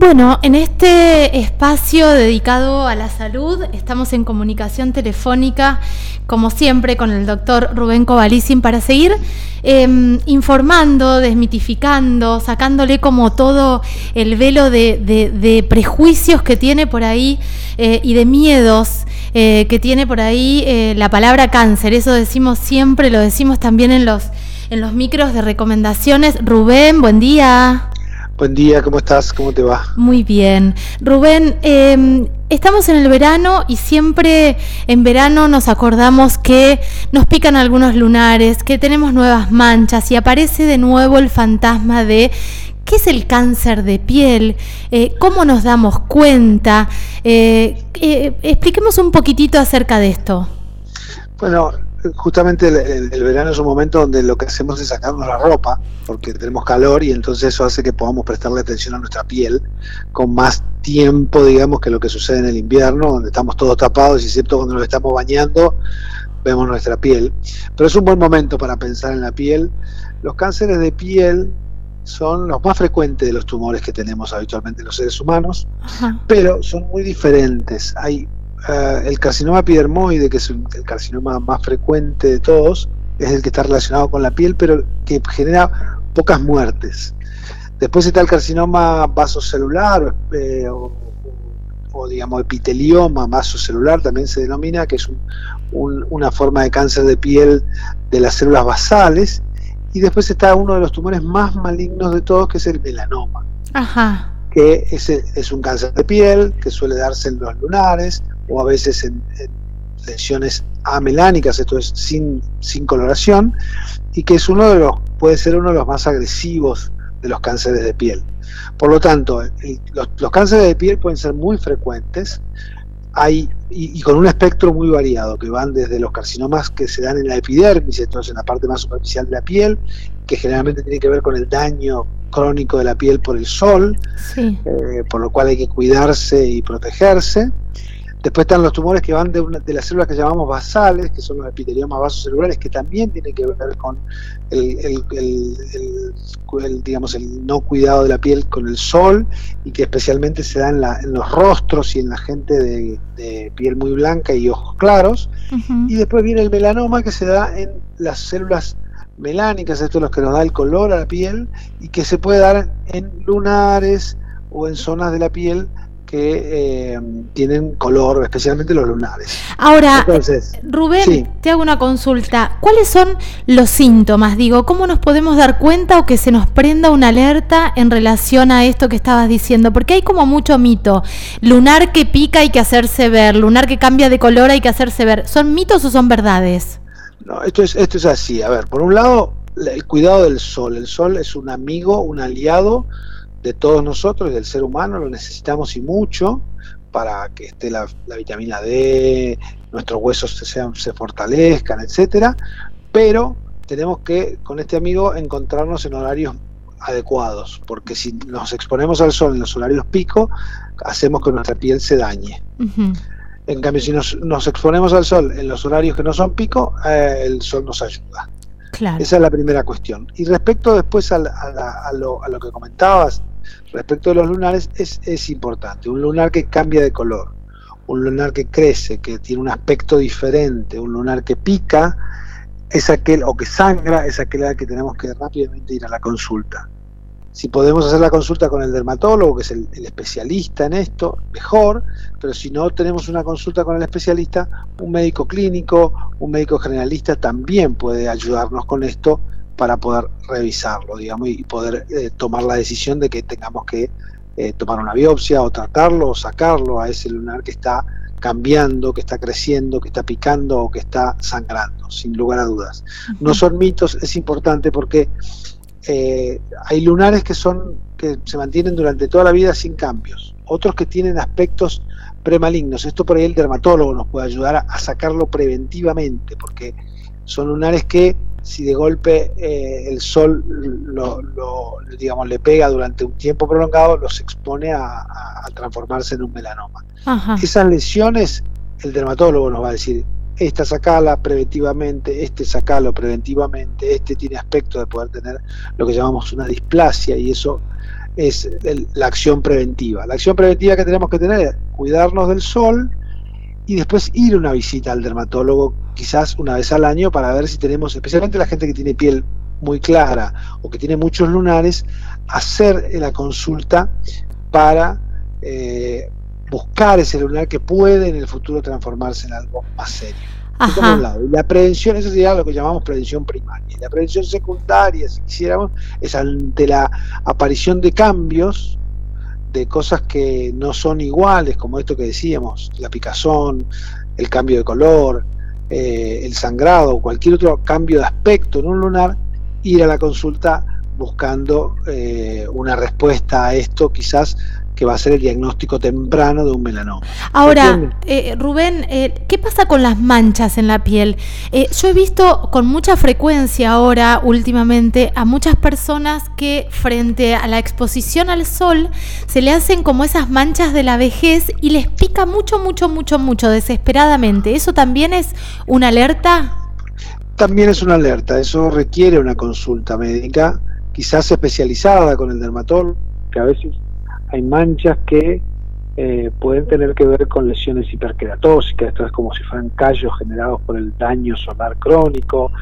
Bueno, en este espacio dedicado a la salud estamos en comunicación telefónica, como siempre, con el doctor Rubén Covalicin para seguir em, informando, desmitificando, sacándole como todo el velo de, prejuicios que tiene por ahí eh, y de miedos eh, que tiene por ahí eh, la palabra cáncer. Eso decimos siempre, lo decimos también en los, en los micros de recomendaciones. Rubén, buen día. Buen día, ¿cómo estás? ¿Cómo te va? Muy bien. Rubén, em, estamos en el verano y siempre en verano nos acordamos que nos pican algunos lunares, que tenemos nuevas manchas y aparece de nuevo el fantasma de ¿Qué es el cáncer de piel? Eh, ¿Cómo nos damos cuenta? Eh, eh, expliquemos un poquitito acerca de esto. Bueno, justamente el, verano es un momento donde lo que hacemos es sacarnos la ropa, porque tenemos calor y entonces eso hace que podamos prestarle atención a nuestra piel con más tiempo, digamos, que lo que sucede en el invierno, donde estamos todos tapados y excepto cuando nos estamos bañando, vemos nuestra piel. Pero es un buen momento para pensar en la piel. Los cánceres de piel son los más frecuentes de los tumores que tenemos habitualmente los seres humanos, pero son muy diferentes. Hay eh, el carcinoma epidermoide, que es el carcinoma más frecuente de todos, es el que está relacionado con la piel, pero que genera pocas muertes. Después está el carcinoma vasocelular eh, o, digamos epitelioma vasocelular, también se denomina, que es una forma de cáncer de piel de las células basales. Y después está uno de los tumores más malignos de todos, que es el melanoma. Que es, es un cáncer de piel que suele darse en los lunares, o a veces en, lesiones amelánicas, esto es sin, sin coloración, y que es uno de los, puede ser uno de los más agresivos de los cánceres de piel. Por lo tanto, los, cánceres de piel pueden ser muy frecuentes hay, y, con un espectro muy variado, que van desde los carcinomas que se dan en la epidermis, entonces en la parte más superficial de la piel, que generalmente tiene que ver con el daño crónico de la piel por el sol, eh, por lo cual hay que cuidarse y protegerse, Después están los tumores que van de, de, las células que llamamos basales, que son los epiteliomas vasocelulares, que también tienen que ver con el, digamos, el no cuidado de la piel con el sol y que especialmente se da en, los rostros y en la gente de, piel muy blanca y ojos claros. Y después viene el melanoma que se da en las células melánicas, esto es lo que nos da el color a la piel y que se puede dar en lunares o en zonas de la piel que eh, tienen color, especialmente los lunares. Ahora, Rubén, te hago una consulta. ¿Cuáles son los síntomas? Digo, ¿cómo nos podemos dar cuenta o que se nos prenda una alerta en relación a esto que estabas diciendo? Porque hay como mucho mito. Lunar que pica hay que hacerse ver, lunar que cambia de color hay que hacerse ver. ¿Son mitos o son verdades? No, esto es, esto es así. A ver, por un lado, el cuidado del sol. El sol es un amigo, un aliado de todos nosotros, del ser humano, lo necesitamos y mucho para que esté la, vitamina D, nuestros huesos se, sean, se fortalezcan, etcétera, pero tenemos que con este amigo encontrarnos en horarios adecuados, porque si nos exponemos al sol en los horarios pico, hacemos que nuestra piel se dañe. En cambio, si nos, exponemos al sol en los horarios que no son pico, eh, el sol nos ayuda. Esa es la primera cuestión. Y respecto después a, lo, a, lo, que comentabas respecto de los lunares es, es importante. Un lunar que cambia de color, un lunar que crece, que tiene un aspecto diferente, un lunar que pica, es aquel, o que sangra, es aquel al que tenemos que rápidamente ir a la consulta. Si podemos hacer la consulta con el dermatólogo, que es el, especialista en esto, mejor, pero si no tenemos una consulta con el especialista, un médico clínico, un médico generalista también puede ayudarnos con esto para poder revisarlo, digamos, y poder eh, tomar la decisión de que tengamos que eh, tomar una biopsia o tratarlo o sacarlo a ese lunar que está cambiando, que está creciendo, que está picando o que está sangrando, sin lugar a dudas. No son mitos, es importante porque eh, hay lunares que son que se mantienen durante toda la vida sin cambios, otros que tienen aspectos premalignos. Esto por ahí el dermatólogo nos puede ayudar a sacarlo preventivamente, porque son lunares que si de golpe eh, el sol lo, digamos, le pega durante un tiempo prolongado, los expone a, transformarse en un melanoma. Esas lesiones, el dermatólogo nos va a decir, esta sacala preventivamente, este sacalo preventivamente, este tiene aspecto de poder tener lo que llamamos una displasia y eso es la acción preventiva. La acción preventiva que tenemos que tener es cuidarnos del sol y después ir una visita al dermatólogo quizás una vez al año para ver si tenemos, especialmente la gente que tiene piel muy clara o que tiene muchos lunares, hacer la consulta para eh, buscar ese lunar que puede en el futuro transformarse en algo más serio. la prevención, eso sería lo que llamamos prevención primaria. La prevención secundaria, si quisiéramos, es ante la aparición de cambios, de cosas que no son iguales, como esto que decíamos, la picazón, el cambio de color, eh, el sangrado, cualquier otro cambio de aspecto en un lunar, ir a la consulta buscando eh, una respuesta a esto, quizás que va a ser el diagnóstico temprano de un melanoma. Ahora, eh, Rubén, eh, ¿qué pasa con las manchas en la piel? yo he visto con mucha frecuencia ahora, últimamente, a muchas personas que frente a la exposición al sol se le hacen como esas manchas de la vejez y les pica mucho, mucho, mucho, mucho, desesperadamente. ¿Eso también es una alerta? también es una alerta, eso requiere una consulta médica, quizás especializada con el dermatólogo, que a veces hay manchas que eh, pueden tener que ver con lesiones hiperqueratóxicas, esto es como si fueran callos generados por el daño solar crónico,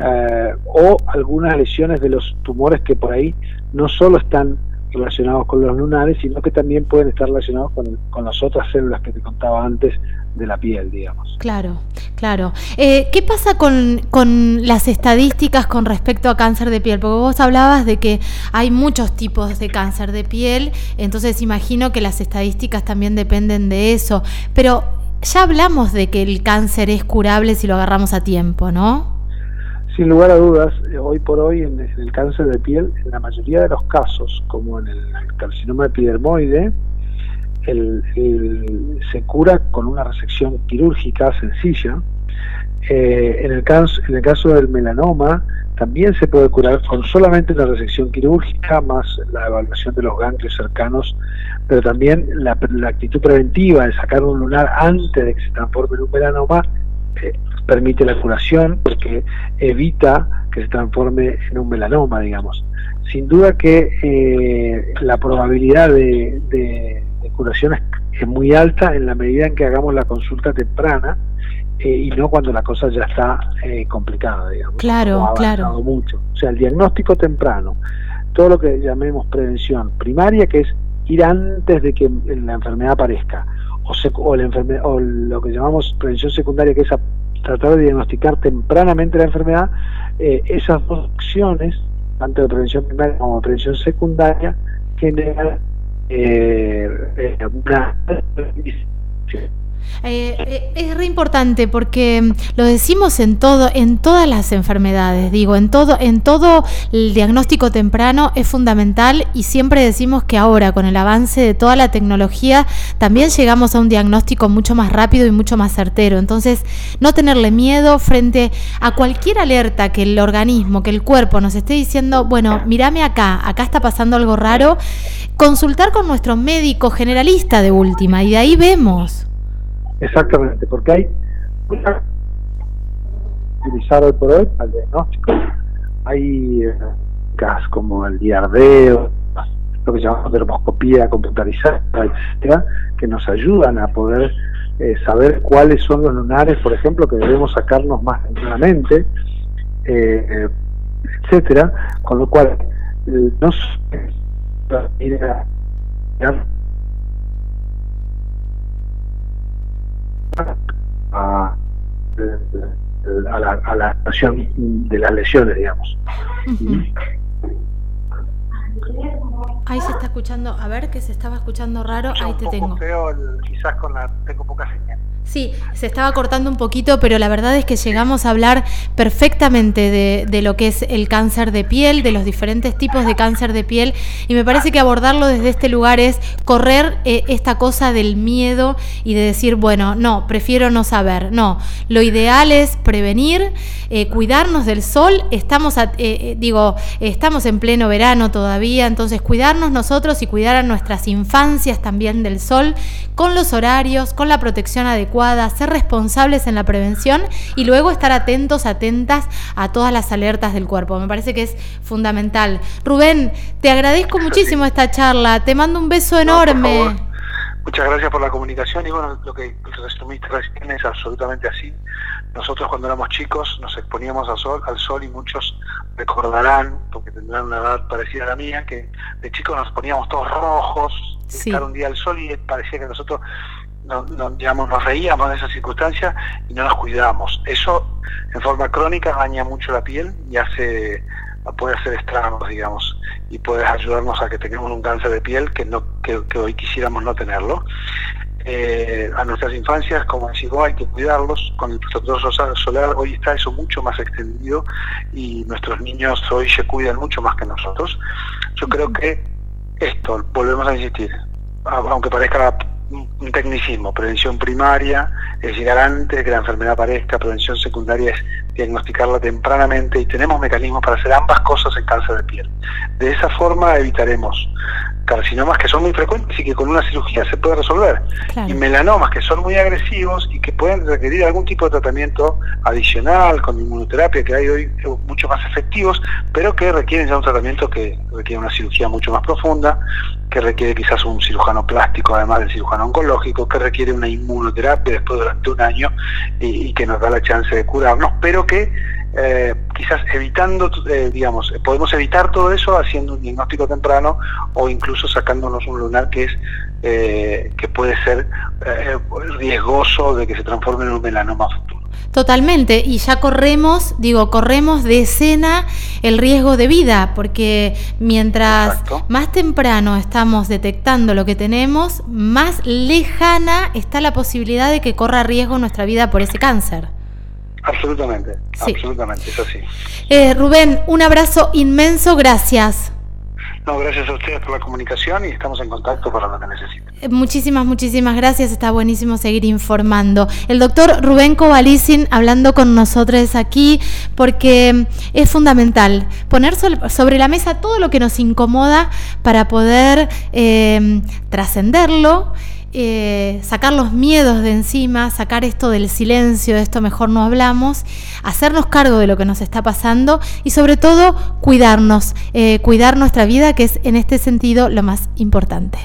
eh, o algunas lesiones de los tumores que por ahí no solo están relacionados con los lunares, sino que también pueden estar relacionados con, con las otras células que te contaba antes de la piel, digamos. Claro, claro. Eh, ¿Qué pasa con, las estadísticas con respecto a cáncer de piel? Porque vos hablabas de que hay muchos tipos de cáncer de piel, entonces imagino que las estadísticas también dependen de eso, pero ya hablamos de que el cáncer es curable si lo agarramos a tiempo, ¿no? Sin lugar a dudas, eh, hoy por hoy en el cáncer de piel, en la mayoría de los casos, como en el carcinoma epidermoide, se cura con una resección quirúrgica sencilla. Eh, en, el caso, en el caso del melanoma, también se puede curar con solamente una resección quirúrgica, más la evaluación de los ganglios cercanos, pero también la, actitud preventiva de sacar un lunar antes de que se transforme en un melanoma eh, permite la curación porque evita que se transforme en un melanoma, digamos. Sin duda que eh, la probabilidad de curación es, muy alta en la medida en que hagamos la consulta temprana eh, y no cuando la cosa ya está eh, complicada, digamos. Claro, claro. mucho. O sea, el diagnóstico temprano, todo lo que llamemos prevención primaria, que es ir antes de que la enfermedad aparezca, o, la o lo que llamamos prevención secundaria, que es tratar de diagnosticar tempranamente la enfermedad, eh, esas dos acciones, tanto de prevención primaria como de prevención secundaria, generan eh, una eh, eh, es re importante porque mm, lo decimos en todo, en todas las enfermedades, digo, en todo, en todo el diagnóstico temprano es fundamental y siempre decimos que ahora con el avance de toda la tecnología también llegamos a un diagnóstico mucho más rápido y mucho más certero. Entonces, no tenerle miedo frente a cualquier alerta que el organismo, que el cuerpo nos esté diciendo, bueno, mírame acá, acá está pasando algo raro, consultar con nuestro médico generalista de última y de ahí vemos. Exactamente, porque hay utilizar hoy por hoy al diagnóstico. Hay eh, como el diardeo, lo que llamamos dermoscopía computarizada, etcétera, que nos ayudan a poder eh, saber cuáles son los lunares, por ejemplo, que debemos sacarnos más tempranamente, eh, etcétera, con lo cual no ir a a, la, a la actuación de las lesiones, digamos. Ahí se está escuchando, a ver que se estaba escuchando raro, ahí te tengo. quizás con la, tengo poca señal. Sí, se estaba cortando un poquito, pero la verdad es que llegamos a hablar perfectamente de, lo que es el cáncer de piel, de los diferentes tipos de cáncer de piel, y me parece que abordarlo desde este lugar es correr eh, esta cosa del miedo y de decir, bueno, no, prefiero no saber. No, lo ideal es prevenir, eh, cuidarnos del sol. Estamos, eh, digo, estamos en pleno verano todavía, entonces cuidarnos nosotros y cuidar a nuestras infancias también del sol, con los horarios, con la protección adecuada, ser responsables en la prevención y luego estar atentos, atentas a todas las alertas del cuerpo. Me parece que es fundamental. Rubén, te agradezco muchísimo esta charla, te mando un beso enorme. Muchas gracias por la comunicación y bueno, lo que resumiste recién es absolutamente así. Nosotros cuando éramos chicos nos exponíamos al sol, al sol y muchos recordarán, porque tendrán una edad parecida a la mía, que de chicos nos poníamos todos rojos, estar un día al sol y parecía que nosotros no, digamos, nos reíamos de esa circunstancia y no nos cuidábamos. Eso en forma crónica daña mucho la piel y hace puede hacer estragos, digamos, y puede ayudarnos a que tengamos un cáncer de piel que no que, hoy quisiéramos no tenerlo. Eh, a nuestras infancias, como decís hay que cuidarlos. Con el protector solar hoy está eso mucho más extendido y nuestros niños hoy se cuidan mucho más que nosotros. Yo creo que esto, volvemos a insistir, aunque parezca un tecnicismo, prevención primaria es llegar antes que la enfermedad aparezca, prevención secundaria es diagnosticarla tempranamente y tenemos mecanismos para hacer ambas cosas en cáncer de piel. De esa forma evitaremos carcinomas que son muy frecuentes y que con una cirugía se puede resolver. Y melanomas que son muy agresivos y que pueden requerir algún tipo de tratamiento adicional con inmunoterapia que hay hoy mucho más efectivos, pero que requieren ya un tratamiento que requiere una cirugía mucho más profunda, que requiere quizás un cirujano plástico además del cirujano oncológico, que requiere una inmunoterapia después durante un año y, y que nos da la chance de curarnos, pero que eh, quizás evitando, eh, digamos, podemos evitar todo eso haciendo un diagnóstico temprano o incluso sacándonos un lunar que es eh, que puede ser riesgoso de que se transforme en un melanoma futuro. Totalmente, y ya corremos, digo, corremos de escena el riesgo de vida, porque mientras más temprano estamos detectando lo que tenemos, más lejana está la posibilidad de que corra riesgo nuestra vida por ese cáncer. Absolutamente, absolutamente, es así. Eh, Rubén, un abrazo inmenso, gracias. No, gracias a ustedes por la comunicación y estamos en contacto para lo que necesiten. Eh, muchísimas, muchísimas gracias. Está buenísimo seguir informando. El doctor Rubén Kovalicin hablando con nosotros aquí porque es fundamental poner sobre la mesa todo lo que nos incomoda para poder eh, trascenderlo eh, sacar los miedos de encima, sacar esto del silencio, esto mejor no hablamos, hacernos cargo de lo que nos está pasando y sobre todo cuidarnos, eh, cuidar nuestra vida, que es en este sentido lo más importante.